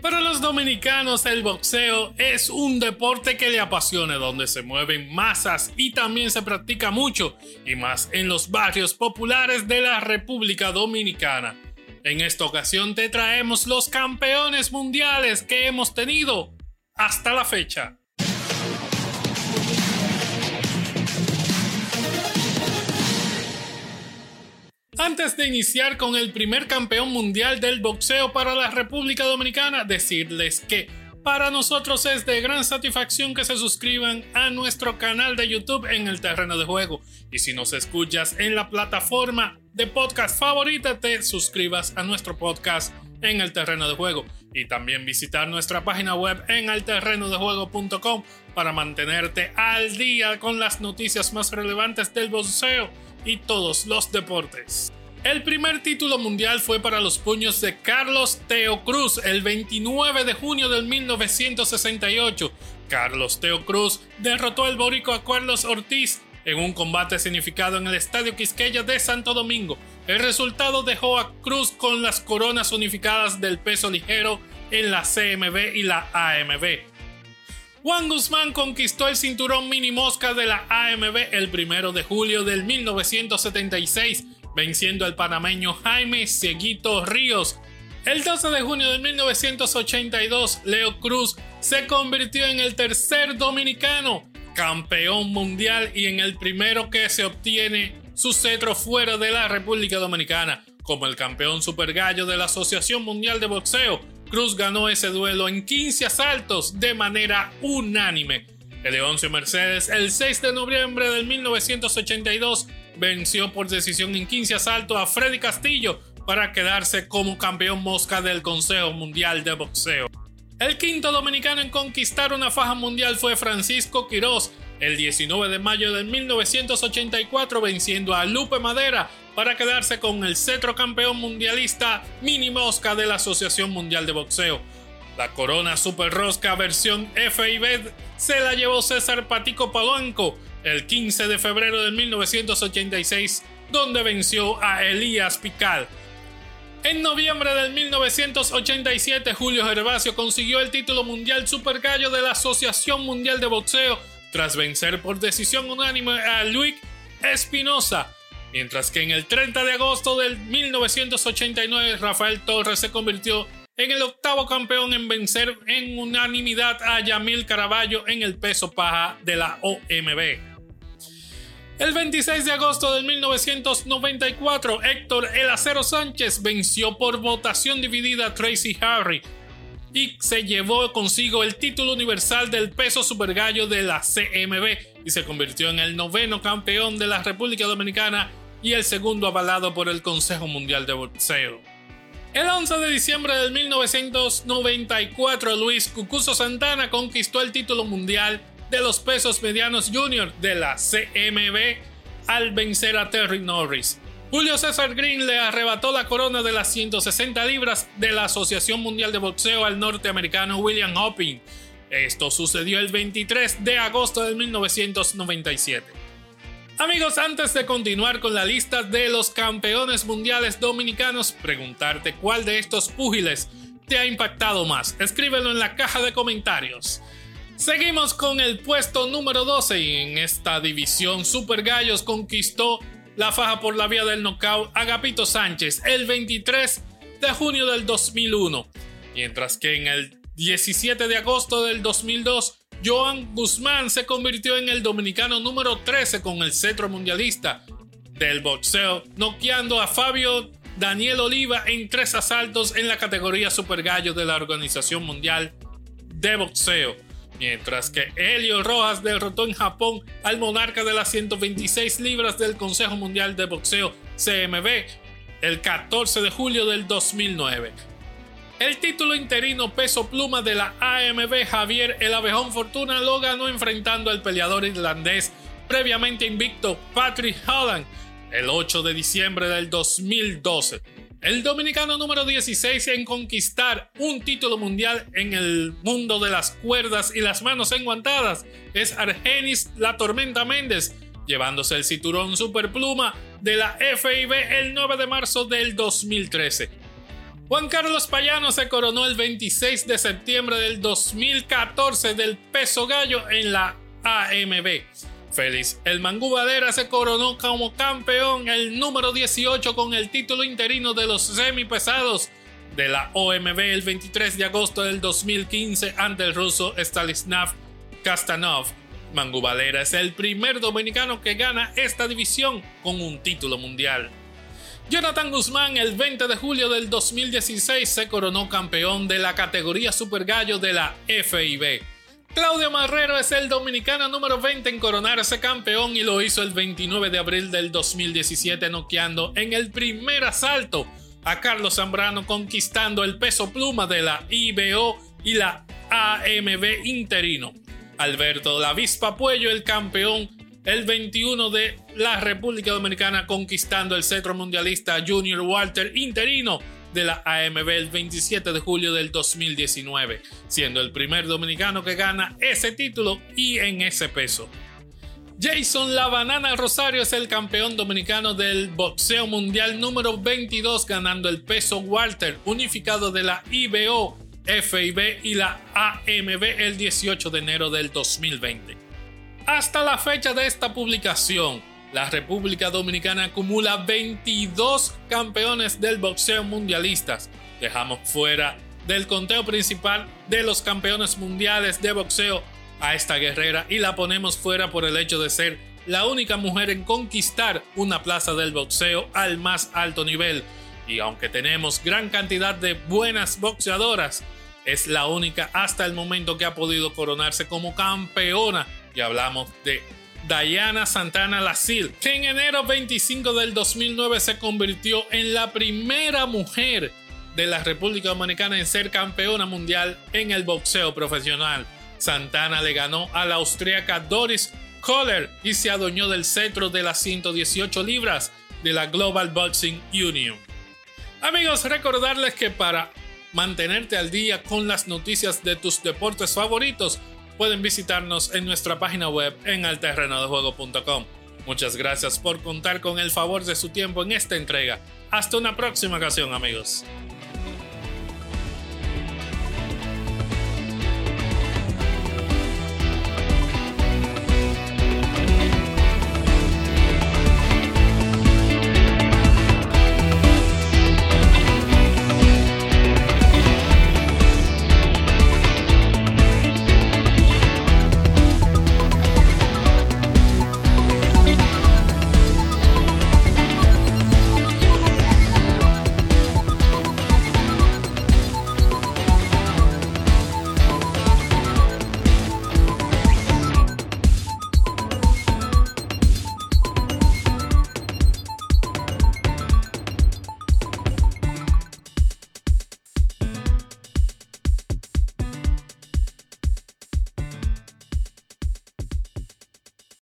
Para los dominicanos el boxeo es un deporte que le apasiona, donde se mueven masas y también se practica mucho, y más en los barrios populares de la República Dominicana. En esta ocasión te traemos los campeones mundiales que hemos tenido hasta la fecha. Antes de iniciar con el primer campeón mundial del boxeo para la República Dominicana, decirles que para nosotros es de gran satisfacción que se suscriban a nuestro canal de YouTube en el terreno de juego. Y si nos escuchas en la plataforma de podcast favorita, te suscribas a nuestro podcast en el terreno de juego. Y también visitar nuestra página web en elterrenodejuego.com para mantenerte al día con las noticias más relevantes del boxeo y todos los deportes. El primer título mundial fue para los puños de Carlos Teo Cruz el 29 de junio de 1968. Carlos Teo Cruz derrotó al borico a Carlos Ortiz en un combate significado en el Estadio Quisqueya de Santo Domingo. El resultado dejó a Cruz con las coronas unificadas del peso ligero en la CMB y la AMB. Juan Guzmán conquistó el cinturón mini mosca de la AMB el 1 de julio del 1976 venciendo al panameño Jaime Seguito Ríos. El 12 de junio de 1982, Leo Cruz se convirtió en el tercer dominicano campeón mundial y en el primero que se obtiene su cetro fuera de la República Dominicana. Como el campeón super gallo de la Asociación Mundial de Boxeo, Cruz ganó ese duelo en 15 asaltos de manera unánime. El Leoncio Mercedes, el 6 de noviembre de 1982, venció por decisión en 15 asaltos a Freddy Castillo para quedarse como campeón mosca del Consejo Mundial de Boxeo. El quinto dominicano en conquistar una faja mundial fue Francisco Quirós, el 19 de mayo de 1984 venciendo a Lupe Madera para quedarse con el cetro campeón mundialista mini mosca de la Asociación Mundial de Boxeo. La corona Super Rosca versión FIB se la llevó César Patico Palanco el 15 de febrero de 1986, donde venció a Elías Pical. En noviembre del 1987, Julio Gervasio consiguió el título mundial Super Gallo de la Asociación Mundial de Boxeo tras vencer por decisión unánime a Luis Espinosa. Mientras que en el 30 de agosto del 1989, Rafael Torres se convirtió en el octavo campeón en vencer en unanimidad a Yamil Caraballo en el peso paja de la OMB. El 26 de agosto de 1994, Héctor El Acero Sánchez venció por votación dividida a Tracy Harry y se llevó consigo el título universal del peso supergallo de la CMB y se convirtió en el noveno campeón de la República Dominicana y el segundo avalado por el Consejo Mundial de Boxeo. El 11 de diciembre de 1994, Luis Cucuso Santana conquistó el título mundial de los pesos medianos junior de la CMB al vencer a Terry Norris. Julio César Green le arrebató la corona de las 160 libras de la Asociación Mundial de Boxeo al norteamericano William Hopping. Esto sucedió el 23 de agosto de 1997. Amigos, antes de continuar con la lista de los campeones mundiales dominicanos, preguntarte cuál de estos púgiles te ha impactado más. Escríbelo en la caja de comentarios. Seguimos con el puesto número 12 y en esta división Super Gallos conquistó la faja por la vía del knockout Agapito Sánchez el 23 de junio del 2001, mientras que en el 17 de agosto del 2002 Joan Guzmán se convirtió en el dominicano número 13 con el cetro mundialista del boxeo, noqueando a Fabio Daniel Oliva en tres asaltos en la categoría Super Gallo de la Organización Mundial de Boxeo mientras que Helio Rojas derrotó en Japón al monarca de las 126 libras del Consejo Mundial de Boxeo CMB el 14 de julio del 2009. El título interino peso pluma de la AMB Javier El Abejón Fortuna lo ganó enfrentando al peleador irlandés previamente invicto Patrick Holland el 8 de diciembre del 2012. El dominicano número 16 en conquistar un título mundial en el mundo de las cuerdas y las manos enguantadas es Argenis La Tormenta Méndez, llevándose el cinturón superpluma de la FIB el 9 de marzo del 2013. Juan Carlos Payano se coronó el 26 de septiembre del 2014 del peso gallo en la AMB. Félix El Mangú se coronó como campeón el número 18 con el título interino de los semipesados de la OMB el 23 de agosto del 2015 ante el ruso Stanislav Kastanov. Mangú es el primer dominicano que gana esta división con un título mundial. Jonathan Guzmán el 20 de julio del 2016 se coronó campeón de la categoría Super Gallo de la FIB. Claudio Marrero es el dominicano número 20 en coronarse campeón y lo hizo el 29 de abril del 2017 noqueando en el primer asalto a Carlos Zambrano conquistando el peso pluma de la IBO y la AMB interino. Alberto La Vispa Puello, el campeón el 21 de la República Dominicana conquistando el cetro mundialista Junior Walter interino de la AMB el 27 de julio del 2019, siendo el primer dominicano que gana ese título y en ese peso. Jason La Banana Rosario es el campeón dominicano del boxeo mundial número 22 ganando el peso Walter unificado de la IBO, FIB y la AMB el 18 de enero del 2020. Hasta la fecha de esta publicación, la República Dominicana acumula 22 campeones del boxeo mundialistas. Dejamos fuera del conteo principal de los campeones mundiales de boxeo a esta guerrera y la ponemos fuera por el hecho de ser la única mujer en conquistar una plaza del boxeo al más alto nivel. Y aunque tenemos gran cantidad de buenas boxeadoras, es la única hasta el momento que ha podido coronarse como campeona. Y hablamos de Diana Santana Lasil, que en enero 25 del 2009 se convirtió en la primera mujer de la República Dominicana en ser campeona mundial en el boxeo profesional. Santana le ganó a la austríaca Doris Kohler y se adueñó del centro de las 118 libras de la Global Boxing Union. Amigos, recordarles que para mantenerte al día con las noticias de tus deportes favoritos, pueden visitarnos en nuestra página web en alterrenodejuego.com. Muchas gracias por contar con el favor de su tiempo en esta entrega. Hasta una próxima ocasión amigos.